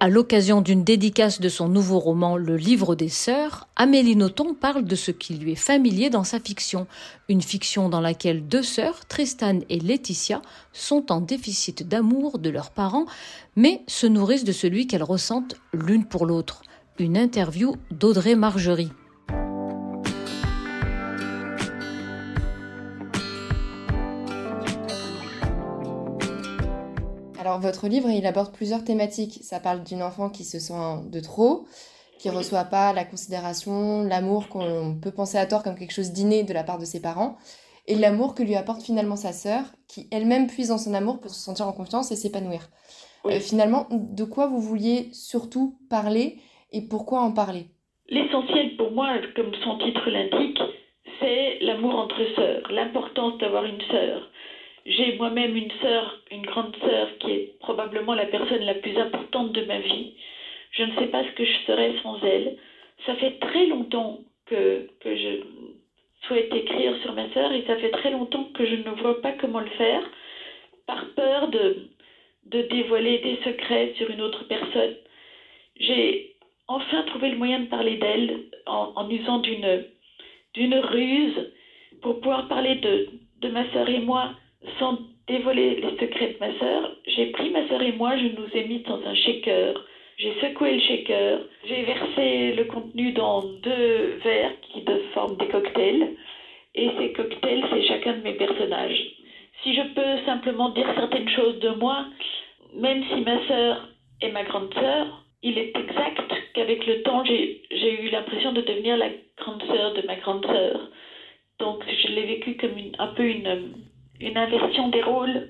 À l'occasion d'une dédicace de son nouveau roman Le Livre des Sœurs, Amélie Nothomb parle de ce qui lui est familier dans sa fiction, une fiction dans laquelle deux sœurs, Tristan et Laetitia, sont en déficit d'amour de leurs parents, mais se nourrissent de celui qu'elles ressentent l'une pour l'autre. Une interview d'Audrey Margerie. Alors, votre livre, il aborde plusieurs thématiques. Ça parle d'une enfant qui se sent de trop, qui ne reçoit pas la considération, l'amour qu'on peut penser à tort comme quelque chose d'inné de la part de ses parents, et l'amour que lui apporte finalement sa sœur, qui elle-même puise dans son amour pour se sentir en confiance et s'épanouir. Euh, finalement, de quoi vous vouliez surtout parler et pourquoi en parler? L'essentiel pour moi, comme son titre l'indique, c'est l'amour entre sœurs, l'importance d'avoir une sœur. J'ai moi-même une sœur, une grande sœur, qui est probablement la personne la plus importante de ma vie. Je ne sais pas ce que je serais sans elle. Ça fait très longtemps que, que je souhaite écrire sur ma sœur et ça fait très longtemps que je ne vois pas comment le faire, par peur de, de dévoiler des secrets sur une autre personne. J'ai enfin trouvé le moyen de parler d'elle en, en usant d'une, ruse pour pouvoir parler de, de ma sœur et moi sans dévoiler les secrets de ma sœur, j'ai pris ma sœur et moi, je nous ai mis dans un shaker. J'ai secoué le shaker, j'ai versé le contenu dans deux verres qui forment des cocktails. Et ces cocktails, c'est chacun de mes personnages. Si je peux simplement dire certaines choses de moi, même si ma sœur est ma grande sœur, il est exact qu'avec le temps, j'ai eu l'impression de devenir la grande sœur de ma grande sœur. Donc je l'ai vécu comme un peu une, une inversion des rôles.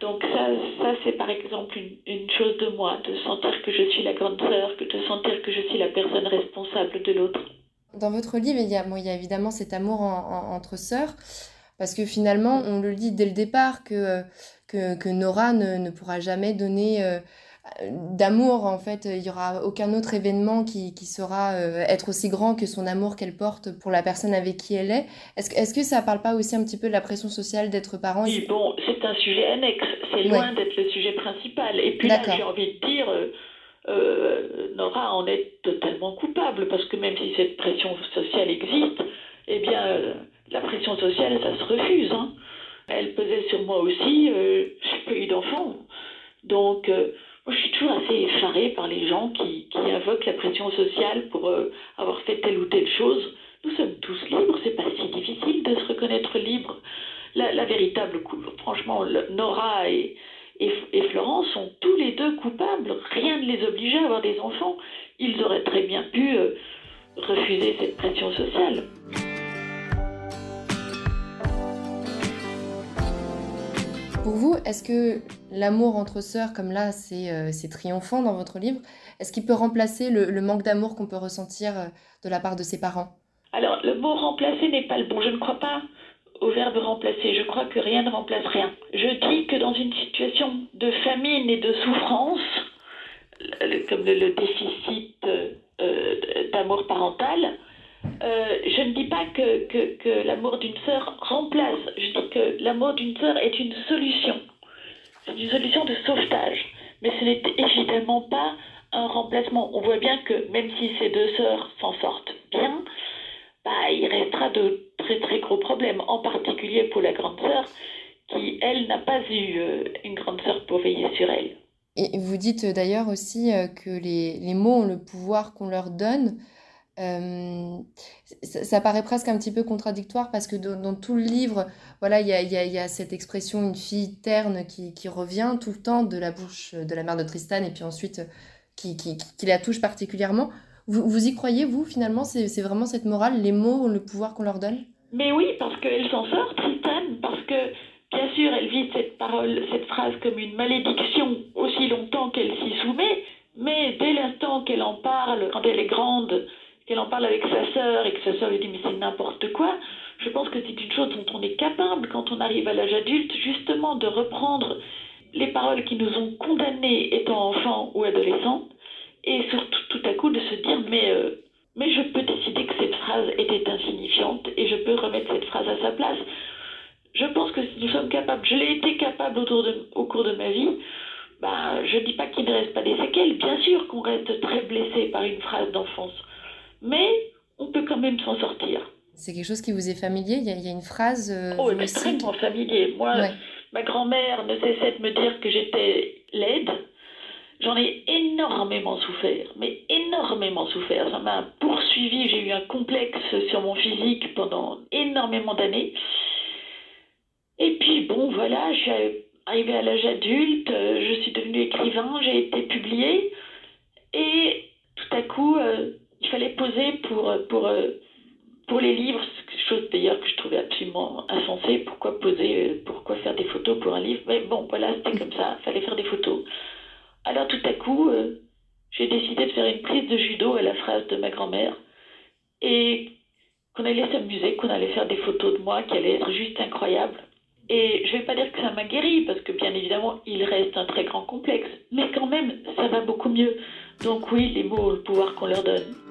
Donc ça, ça c'est par exemple une, chose de moi, de sentir que je suis la grande sœur, que de sentir que je suis la personne responsable de l'autre. Dans votre livre, il y a, il y a évidemment cet amour entre sœurs, parce que finalement, on le dit dès le départ que, que, que Nora ne, ne, pourra jamais donner euh, d'amour en fait il y aura aucun autre événement qui, qui saura euh, être aussi grand que son amour qu'elle porte pour la personne avec qui elle est. Est-ce que, est-ce que ça parle pas aussi un petit peu de la pression sociale d'être parent? Oui bon c'est un sujet annexe. C'est loin d'être le sujet principal. Et puis là j'ai envie de dire euh, euh, Nora en est totalement coupable parce que même si cette pression sociale existe eh bien la pression sociale ça se refuse hein. elle pesait sur moi aussi j'ai pas eu d'enfant. Donc moi, je suis toujours assez effarée par les gens qui, qui invoquent la pression sociale pour euh, avoir fait telle ou telle chose. Nous sommes tous libres, c'est pas si difficile de se reconnaître libre. La, véritable, franchement, Nora et, et, et, Florence sont tous les deux coupables. Rien ne les obligeait à avoir des enfants. Ils auraient très bien pu euh, refuser cette pression sociale. Pour vous, est-ce que l'amour entre sœurs, comme là, euh, c'est triomphant dans votre livre, est-ce qu'il peut remplacer le, manque d'amour qu'on peut ressentir euh, de la part de ses parents? Alors, le mot remplacer n'est pas le bon. Je ne crois pas au verbe remplacer. Je crois que rien ne remplace rien. Je dis que dans une situation de famine et de souffrance, comme le, déficit euh, d'amour parental, euh, je ne dis pas que, que, l'amour d'une sœur remplace, je dis que l'amour d'une sœur est une solution. C'est une solution de sauvetage. Mais ce n'est évidemment pas un remplacement. On voit bien que même si ces deux sœurs s'en sortent bien, bah, il restera de très très gros problèmes, en particulier pour la grande sœur, qui, elle, n'a pas eu euh, une grande sœur pour veiller sur elle. Et vous dites d'ailleurs aussi euh, que les, les mots ont le pouvoir qu'on leur donne Euh, ça, paraît presque un petit peu contradictoire parce que dans, tout le livre, voilà, il y a, cette expression une fille terne qui, revient tout le temps de la bouche de la mère de Tristan et puis ensuite qui, qui, la touche particulièrement. Vous, vous, y croyez, vous, finalement C'est vraiment cette morale, les mots, le pouvoir qu'on leur donne? Mais oui, parce qu'elle s'en sort, Tristan, parce que, bien sûr, elle vit cette parole, cette phrase comme une malédiction aussi longtemps qu'elle s'y soumet, mais dès l'instant qu'elle en parle, quand elle est grande, qu'elle en parle avec sa sœur et que sa sœur lui dit mais c'est n'importe quoi, je pense que c'est une chose dont on est capable quand on arrive à l'âge adulte, justement de reprendre les paroles qui nous ont condamnés étant enfants ou adolescents et surtout tout à coup de se dire mais euh, mais je peux décider que cette phrase était insignifiante et je peux remettre cette phrase à sa place. Je pense que nous sommes capables, je l'ai été capable au cours de ma vie. Ben, je ne dis pas qu'il ne reste pas des séquelles, bien sûr qu'on reste très blessé par une phrase d'enfance, mais on peut quand même s'en sortir. C'est quelque chose qui vous est familier? Il y, a, il y a une phrase. Euh, oh, extrêmement familier. Moi, ma grand-mère ne cessait de me dire que j'étais laide J'en ai énormément souffert, mais énormément souffert. Ça m'a poursuivi, j'ai eu un complexe sur mon physique pendant énormément d'années. Et puis bon, voilà, je suis arrivée à l'âge adulte, je suis devenue écrivain, j'ai été publiée. Et tout à coup, euh, il fallait poser pour, pour, euh, pour les livres, chose d'ailleurs que je trouvais absolument insensée. Pourquoi poser, pourquoi faire des photos pour un livre? Mais bon, voilà, c'était comme ça, il fallait faire des photos. Alors tout à coup, euh, j'ai décidé de faire une prise de judo à la phrase de ma grand-mère et qu'on allait s'amuser, qu'on allait faire des photos de moi qui allaient être juste incroyables. Et je ne vais pas dire que ça m'a guéri, parce que bien évidemment, il reste un très grand complexe, mais quand même, ça va beaucoup mieux. Donc oui, les mots le pouvoir qu'on leur donne.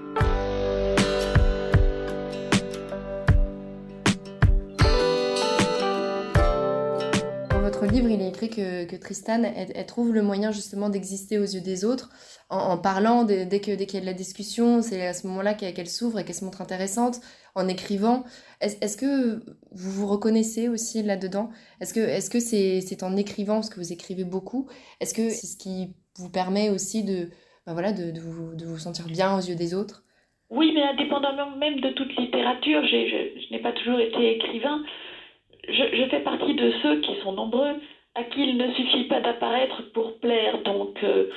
Livre, il est écrit que, Tristan, elle, trouve le moyen justement d'exister aux yeux des autres en, parlant dès, que, dès qu'il y a de la discussion. C'est à ce moment-là qu'elle s'ouvre et qu'elle se montre intéressante en écrivant. Est-ce que vous vous reconnaissez aussi là-dedans? Est-ce que est-ce que c'est en écrivant, parce que vous écrivez beaucoup, est-ce que c'est ce qui vous permet aussi de, ben voilà, de, vous, sentir bien aux yeux des autres? Oui, mais indépendamment même de toute littérature, je n'ai pas toujours été écrivain je, fais partie de ceux qui sont nombreux, à qui il ne suffit pas d'apparaître pour plaire. Donc, euh,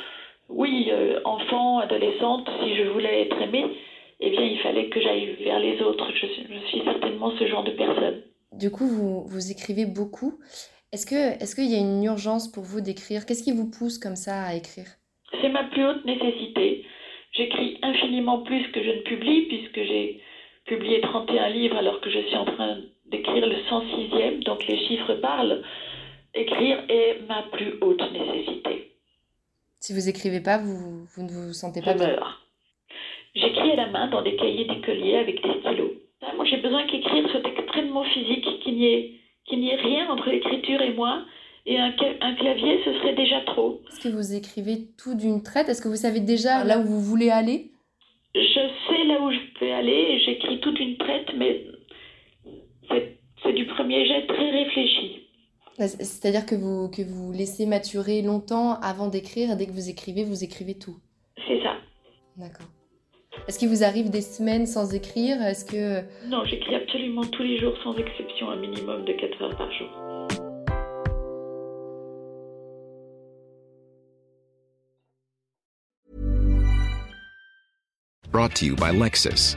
oui, euh, enfant, adolescente, si je voulais être aimée, eh bien, il fallait que j'aille vers les autres. Je, suis certainement ce genre de personne. Du coup, vous, vous écrivez beaucoup. Est-ce que est-ce qu'il y a une urgence pour vous d'écrire? Qu'est-ce qui vous pousse comme ça à écrire? C'est ma plus haute nécessité. J'écris infiniment plus que je ne publie, puisque j'ai publié 31 livres alors que je suis en train d'écrire le 106e, donc les chiffres parlent. Écrire est ma plus haute nécessité. Si vous écrivez pas, vous, vous ne vous sentez pas je bien. J'écris à la main dans des cahiers d'écolier avec des stylos. Ah, moi, j'ai besoin qu'écrire soit extrêmement physique, qu'il n'y ait, n'y ait rien entre l'écriture et moi. Et un, un, clavier, ce serait déjà trop. Est-ce que vous écrivez tout d'une traite? Est-ce que vous savez déjà là où vous voulez aller? Je sais là où je peux aller j'écris tout d'une traite, mais du premier jet très réfléchi. Bah, c'est-à-dire que vous, que vous laissez maturer longtemps avant d'écrire, dès que vous écrivez, vous écrivez tout. C'est ça. D'accord. Est-ce qu'il vous arrive des semaines sans écrire? Est-ce que... Non, j'écris absolument tous les jours sans exception, un minimum de 4 heures par jour. Brought to you by Lexus.